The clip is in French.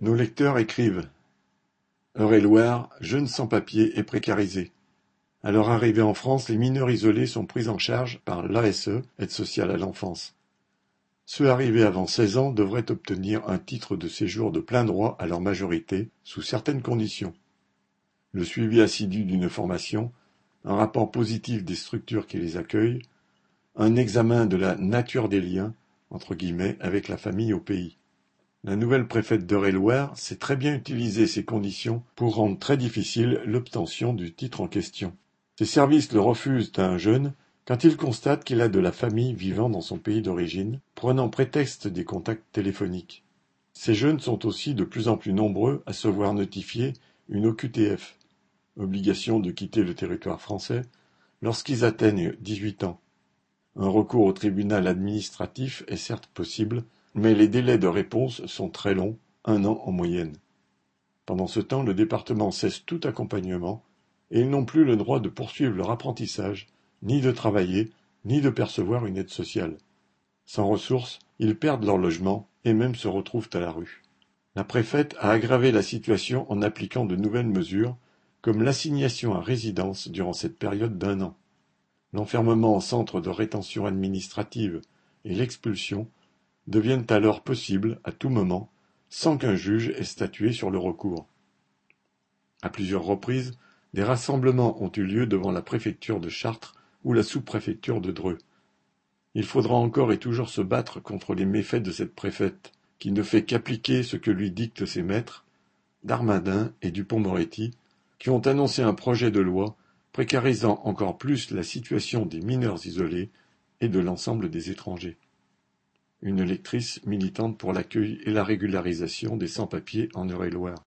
Nos lecteurs écrivent Eure-et-Loir, jeunes sans-papiers et précarisés. À leur arrivée en France, les mineurs isolés sont pris en charge par l'ASE, Aide sociale à l'enfance. Ceux arrivés avant 16 ans devraient obtenir un titre de séjour de plein droit à leur majorité, sous certaines conditions. Le suivi assidu d'une formation, un rapport positif des structures qui les accueillent, un examen de la nature des liens entre guillemets, avec la famille au pays. La nouvelle préfète d'Eure-et-Loir sait très bien utiliser ces conditions pour rendre très difficile l'obtention du titre en question. Ses services le refusent à un jeune quand il constate qu'il a de la famille vivant dans son pays d'origine, prenant prétexte des contacts téléphoniques. Ces jeunes sont aussi de plus en plus nombreux à se voir notifier une OQTF, obligation de quitter le territoire français, lorsqu'ils atteignent 18 ans. Un recours au tribunal administratif est certes possible, mais les délais de réponse sont très longs, un an en moyenne. Pendant ce temps, le département cesse tout accompagnement et ils n'ont plus le droit de poursuivre leur apprentissage, ni de travailler, ni de percevoir une aide sociale. Sans ressources, ils perdent leur logement et même se retrouvent à la rue. La préfète a aggravé la situation en appliquant de nouvelles mesures, comme l'assignation à résidence durant cette période d'un an. L'enfermement en centre de rétention administrative et l'expulsion deviennent alors possibles à tout moment sans qu'un juge ait statué sur le recours. À plusieurs reprises, des rassemblements ont eu lieu devant la préfecture de Chartres ou la sous-préfecture de Dreux. Il faudra encore et toujours se battre contre les méfaits de cette préfète, qui ne fait qu'appliquer ce que lui dictent ses maîtres, Darmadin et Dupont-Moretti, qui ont annoncé un projet de loi précarisant encore plus la situation des mineurs isolés et de l'ensemble des étrangers. Une lectrice militante pour l'accueil et la régularisation des sans-papiers en Eure-et-Loire.